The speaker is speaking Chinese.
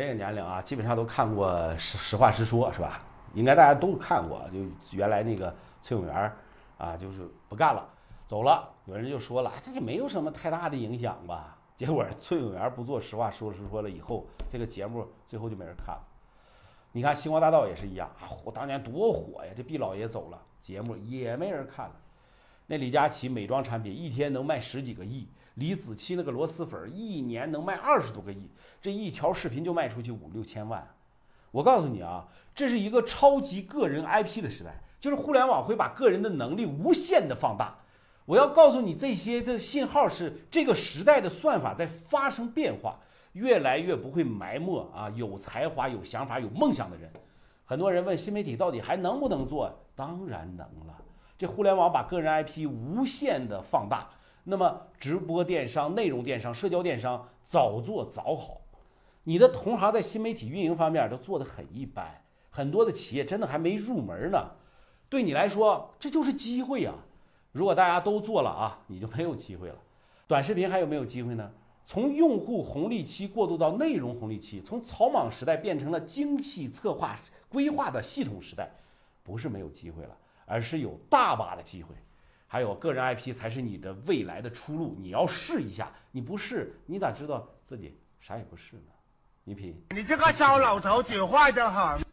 这个年龄啊，基本上都看过《实实话实说》，是吧？应该大家都看过。就原来那个崔永元啊，就是不干了，走了。有人就说了，他就没有什么太大的影响吧？结果崔永元不做《实话实说》了以后，这个节目最后就没人看了。你看《星光大道》也是一样啊，火当年多火呀！这毕老爷走了，节目也没人看了。那李佳琦美妆产品一天能卖十几个亿，李子柒那个螺蛳粉一年能卖二十多个亿，这一条视频就卖出去五六千万。我告诉你啊，这是一个超级个人 IP 的时代，就是互联网会把个人的能力无限的放大。我要告诉你，这些的信号是这个时代的算法在发生变化，越来越不会埋没啊有才华、有想法、有梦想的人。很多人问新媒体到底还能不能做？当然能了。这互联网把个人 IP 无限的放大，那么直播电商、内容电商、社交电商早做早好。你的同行在新媒体运营方面都做得很一般，很多的企业真的还没入门呢。对你来说，这就是机会啊！如果大家都做了啊，你就没有机会了。短视频还有没有机会呢？从用户红利期过渡到内容红利期，从草莽时代变成了精细策划规划的系统时代，不是没有机会了。而是有大把的机会，还有个人 IP 才是你的未来的出路。你要试一下，你不试，你咋知道自己啥也不是呢？你品，你这个糟老头子坏得很。